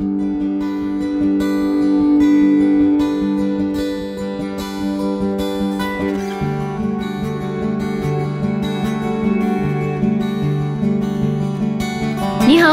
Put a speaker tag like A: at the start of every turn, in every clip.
A: 你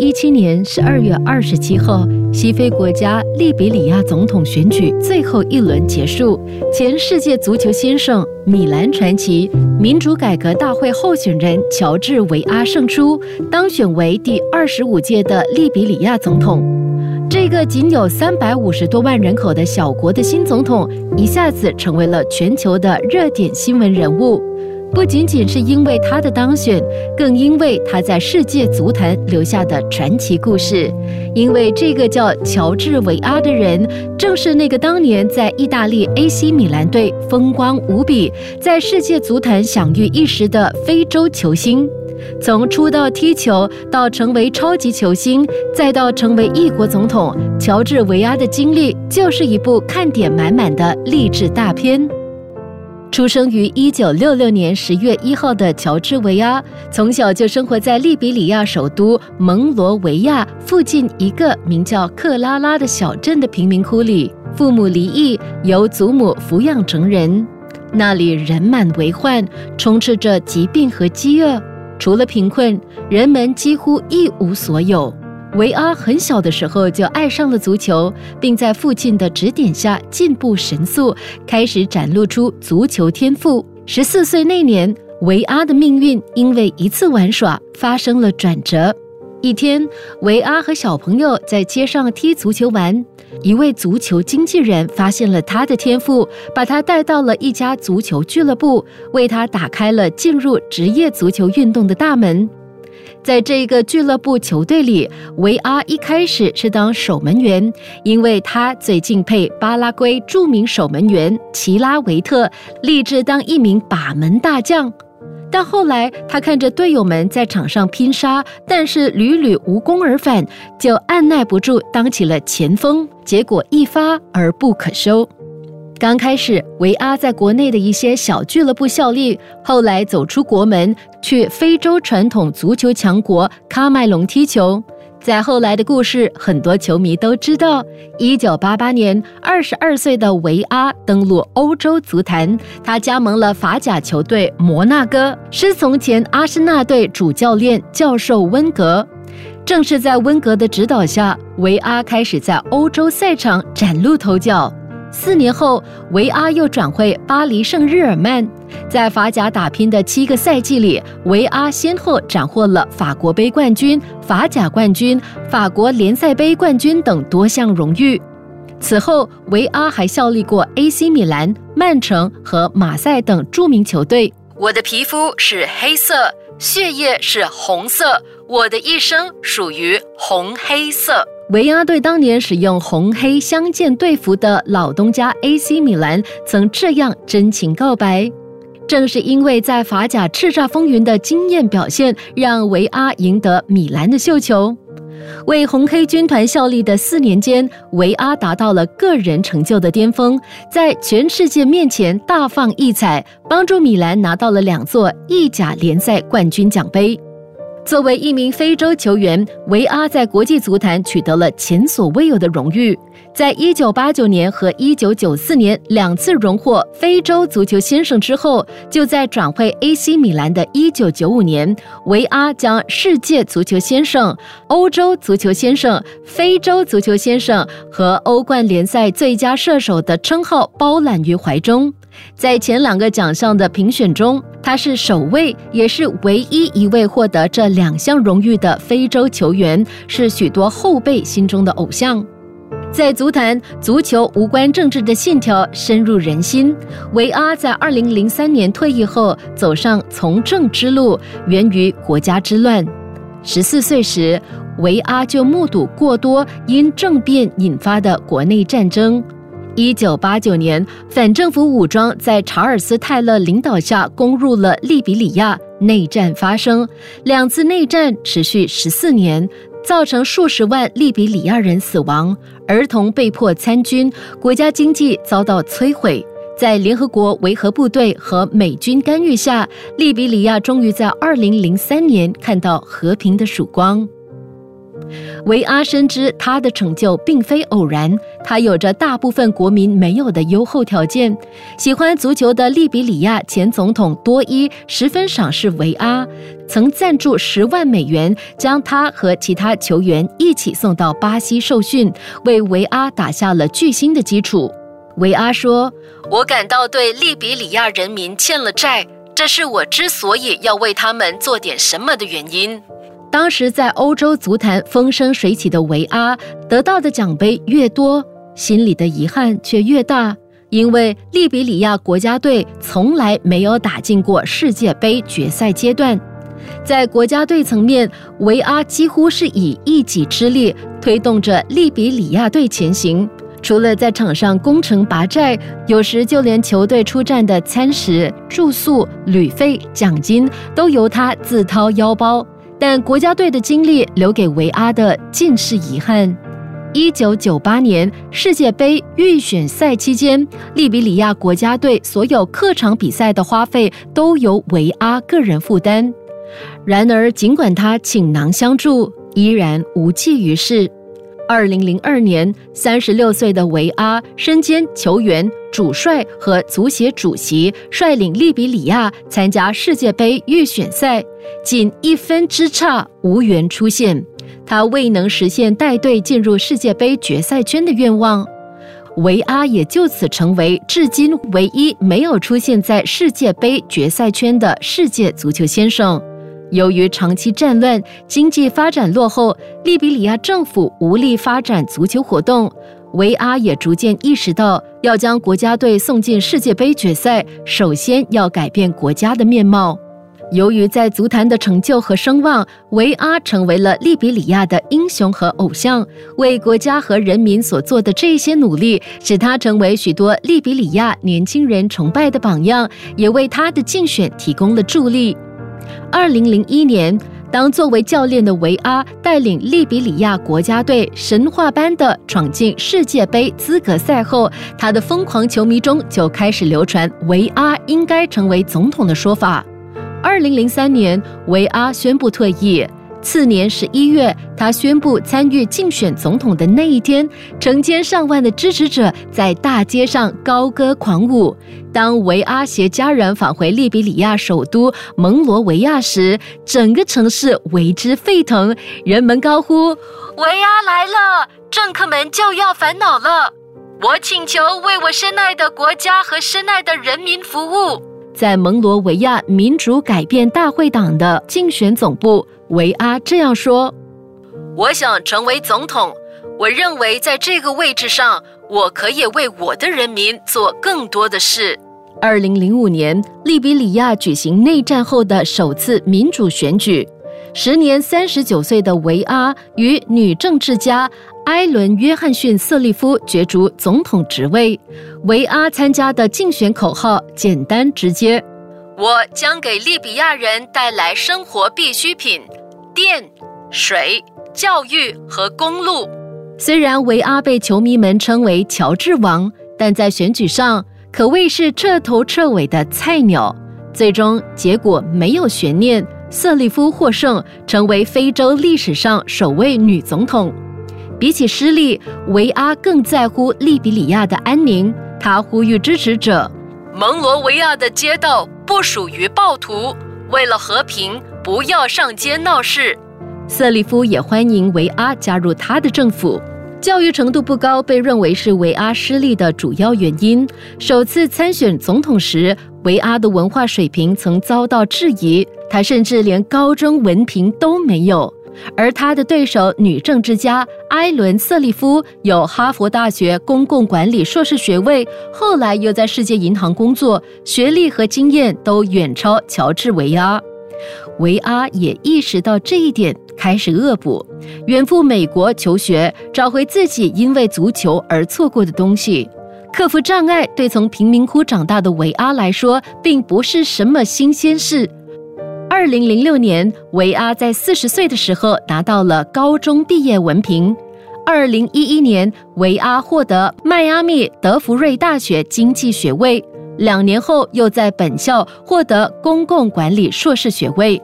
A: 一七年十二月二十七号，西非国家利比里亚总统选举最后一轮结束，前世界足球先生、米兰传奇、民主改革大会候选人乔治维阿胜出，当选为第二十五届的利比里亚总统。这个仅有三百五十多万人口的小国的新总统，一下子成为了全球的热点新闻人物。不仅仅是因为他的当选，更因为他在世界足坛留下的传奇故事。因为这个叫乔治维阿的人，正是那个当年在意大利 AC 米兰队风光无比，在世界足坛享誉一时的非洲球星。从出道踢球到成为超级球星，再到成为异国总统，乔治维阿的经历就是一部看点满满的励志大片。出生于一九六六年十月一号的乔治维阿，从小就生活在利比里亚首都蒙罗维亚附近一个名叫克拉拉的小镇的贫民窟里。父母离异，由祖母抚养成人。那里人满为患，充斥着疾病和饥饿。除了贫困，人们几乎一无所有。维阿很小的时候就爱上了足球，并在父亲的指点下进步神速，开始展露出足球天赋。十四岁那年，维阿的命运因为一次玩耍发生了转折。一天，维阿和小朋友在街上踢足球玩，一位足球经纪人发现了他的天赋，把他带到了一家足球俱乐部，为他打开了进入职业足球运动的大门。在这个俱乐部球队里，维阿一开始是当守门员，因为他最敬佩巴拉圭著名守门员齐拉维特，立志当一名把门大将。但后来他看着队友们在场上拼杀，但是屡屡无功而返，就按耐不住当起了前锋，结果一发而不可收。刚开始，维阿在国内的一些小俱乐部效力，后来走出国门，去非洲传统足球强国喀麦隆踢球。在后来的故事，很多球迷都知道。一九八八年，二十二岁的维阿登陆欧洲足坛，他加盟了法甲球队摩纳哥，师从前阿森纳队主教练教授温格。正是在温格的指导下，维阿开始在欧洲赛场崭露头角。四年后，维阿又转会巴黎圣日耳曼，在法甲打拼的七个赛季里，维阿先后斩获了法国杯冠军、法甲冠军、法国联赛杯冠军等多项荣誉。此后，维阿还效力过 AC 米兰、曼城和马赛等著名球队。我的皮肤是黑色，血液是红色，我的一生属于红黑色。维阿对当年使用红黑相间队服的老东家 AC 米兰曾这样真情告白。正是因为在法甲叱咤风云的惊艳表现，让维阿赢得米兰的绣球。为红黑军团效力的四年间，维阿达到了个人成就的巅峰，在全世界面前大放异彩，帮助米兰拿到了两座意甲联赛冠军奖杯。作为一名非洲球员，维阿在国际足坛取得了前所未有的荣誉。在一九八九年和一九九四年两次荣获非洲足球先生之后，就在转会 AC 米兰的一九九五年，维阿将世界足球先生、欧洲足球先生、非洲足球先生和欧冠联赛最佳射手的称号包揽于怀中。在前两个奖项的评选中，他是首位，也是唯一一位获得这两项荣誉的非洲球员，是许多后辈心中的偶像。在足坛，足球无关政治的信条深入人心。维阿在二零零三年退役后，走上从政之路，源于国家之乱。十四岁时，维阿就目睹过多因政变引发的国内战争。一九八九年，反政府武装在查尔斯·泰勒领导下攻入了利比里亚，内战发生。两次内战持续十四年，造成数十万利比里亚人死亡，儿童被迫参军，国家经济遭到摧毁。在联合国维和部队和美军干预下，利比里亚终于在二零零三年看到和平的曙光。维阿深知他的成就并非偶然，他有着大部分国民没有的优厚条件。喜欢足球的利比里亚前总统多伊十分赏识维阿，曾赞助十万美元将他和其他球员一起送到巴西受训，为维阿打下了巨星的基础。维阿说：“我感到对利比里亚人民欠了债，这是我之所以要为他们做点什么的原因。”当时在欧洲足坛风生水起的维阿，得到的奖杯越多，心里的遗憾却越大，因为利比里亚国家队从来没有打进过世界杯决赛阶段。在国家队层面，维阿几乎是以一己之力推动着利比里亚队前行。除了在场上攻城拔寨，有时就连球队出战的餐食、住宿、旅费、奖金都由他自掏腰包。但国家队的经历留给维阿的尽是遗憾。一九九八年世界杯预选赛期间，利比里亚国家队所有客场比赛的花费都由维阿个人负担。然而，尽管他倾囊相助，依然无济于事。二零零二年，三十六岁的维阿身兼球员、主帅和足协主席，率领利比里亚参加世界杯预选赛，仅一分之差无缘出线。他未能实现带队进入世界杯决赛圈的愿望，维阿也就此成为至今唯一没有出现在世界杯决赛圈的世界足球先生。由于长期战乱、经济发展落后，利比里亚政府无力发展足球活动。维阿也逐渐意识到，要将国家队送进世界杯决赛，首先要改变国家的面貌。由于在足坛的成就和声望，维阿成为了利比里亚的英雄和偶像。为国家和人民所做的这些努力，使他成为许多利比里亚年轻人崇拜的榜样，也为他的竞选提供了助力。二零零一年，当作为教练的维阿带领利比里亚国家队神话般地闯进世界杯资格赛后，他的疯狂球迷中就开始流传维阿应该成为总统的说法。二零零三年，维阿宣布退役。次年十一月，他宣布参与竞选总统的那一天，成千上万的支持者在大街上高歌狂舞。当维阿携家人返回利比里亚首都蒙罗维亚时，整个城市为之沸腾，人们高呼：“维阿来了，政客们就要烦恼了。”我请求为我深爱的国家和深爱的人民服务。在蒙罗维亚民主改变大会党的竞选总部。维阿这样说：“我想成为总统。我认为在这个位置上，我可以为我的人民做更多的事。”二零零五年，利比里亚举行内战后的首次民主选举。时年三十九岁的维阿与女政治家埃伦·约翰逊·瑟利夫角逐总统职位。维阿参加的竞选口号简单直接：“我将给利比亚人带来生活必需品。”电、水、教育和公路。虽然维阿被球迷们称为“乔治王”，但在选举上可谓是彻头彻尾的菜鸟。最终结果没有悬念，瑟利夫获胜，成为非洲历史上首位女总统。比起失利，维阿更在乎利比里亚的安宁。他呼吁支持者：蒙罗维亚的街道不属于暴徒，为了和平，不要上街闹事。瑟利夫也欢迎维阿加入他的政府。教育程度不高被认为是维阿失利的主要原因。首次参选总统时，维阿的文化水平曾遭到质疑，他甚至连高中文凭都没有。而他的对手女政治家埃伦·瑟利夫有哈佛大学公共管理硕士学位，后来又在世界银行工作，学历和经验都远超乔治·维阿。维阿也意识到这一点。开始恶补，远赴美国求学，找回自己因为足球而错过的东西，克服障碍。对从贫民窟长大的维阿来说，并不是什么新鲜事。二零零六年，维阿在四十岁的时候拿到了高中毕业文凭。二零一一年，维阿获得迈阿密德福瑞大学经济学位，两年后又在本校获得公共管理硕士学位。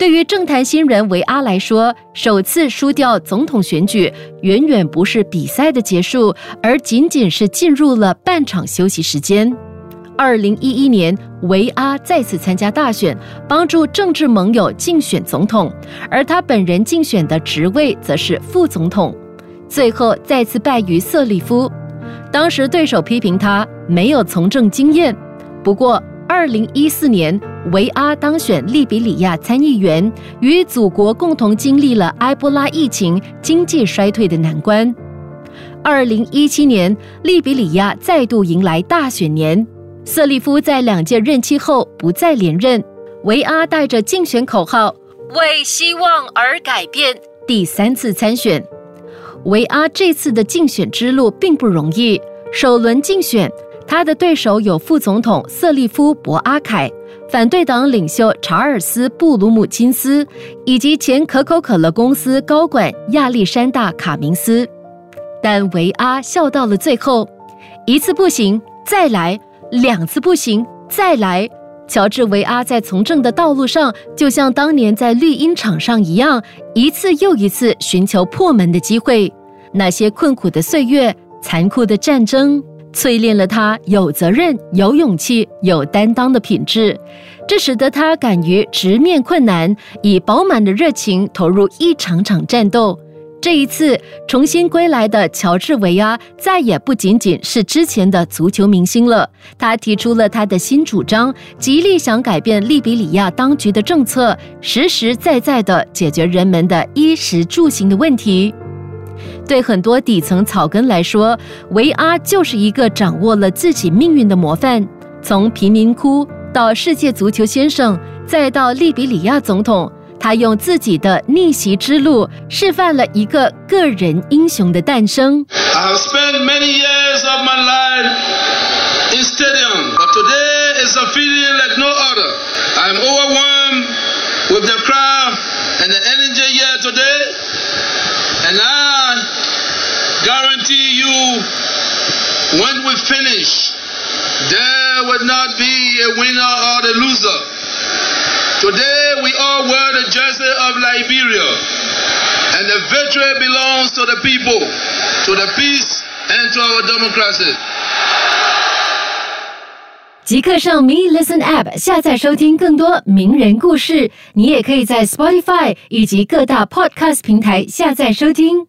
A: 对于政坛新人维阿来说，首次输掉总统选举，远远不是比赛的结束，而仅仅是进入了半场休息时间。二零一一年，维阿再次参加大选，帮助政治盟友竞选总统，而他本人竞选的职位则是副总统，最后再次败于瑟利夫。当时对手批评他没有从政经验，不过。二零一四年，维阿当选利比里亚参议员，与祖国共同经历了埃博拉疫情、经济衰退的难关。二零一七年，利比里亚再度迎来大选年，瑟利夫在两届任期后不再连任，维阿带着竞选口号“为希望而改变”，第三次参选。维阿这次的竞选之路并不容易，首轮竞选。他的对手有副总统瑟利夫·博阿凯、反对党领袖查尔斯·布鲁姆金斯以及前可口可乐公司高管亚历山大·卡明斯。但维阿笑到了最后，一次不行，再来；两次不行，再来。乔治·维阿在从政的道路上，就像当年在绿茵场上一样，一次又一次寻求破门的机会。那些困苦的岁月，残酷的战争。淬炼了他有责任、有勇气、有担当的品质，这使得他敢于直面困难，以饱满的热情投入一场场战斗。这一次重新归来的乔治·维阿再也不仅仅是之前的足球明星了。他提出了他的新主张，极力想改变利比里亚当局的政策，实实在在地解决人们的衣食住行的问题。对很多底层草根来说，维阿就是一个掌握了自己命运的模范。从贫民窟到世界足球先生，再到利比里亚总统，他用自己的逆袭之路，示范了一个个人英雄的诞生。
B: With the crowd and the energy here today, and I. guarantee you when we finish, there will not be a winner or a loser. Today we all wear the jersey of Liberia, and the victory belongs to the people, to the peace, and to our democracy.
A: 即刻上 Me Listen App 下载收听更多名人故事。你也可以在 Spotify 以及各大 Podcast 平台下载收听。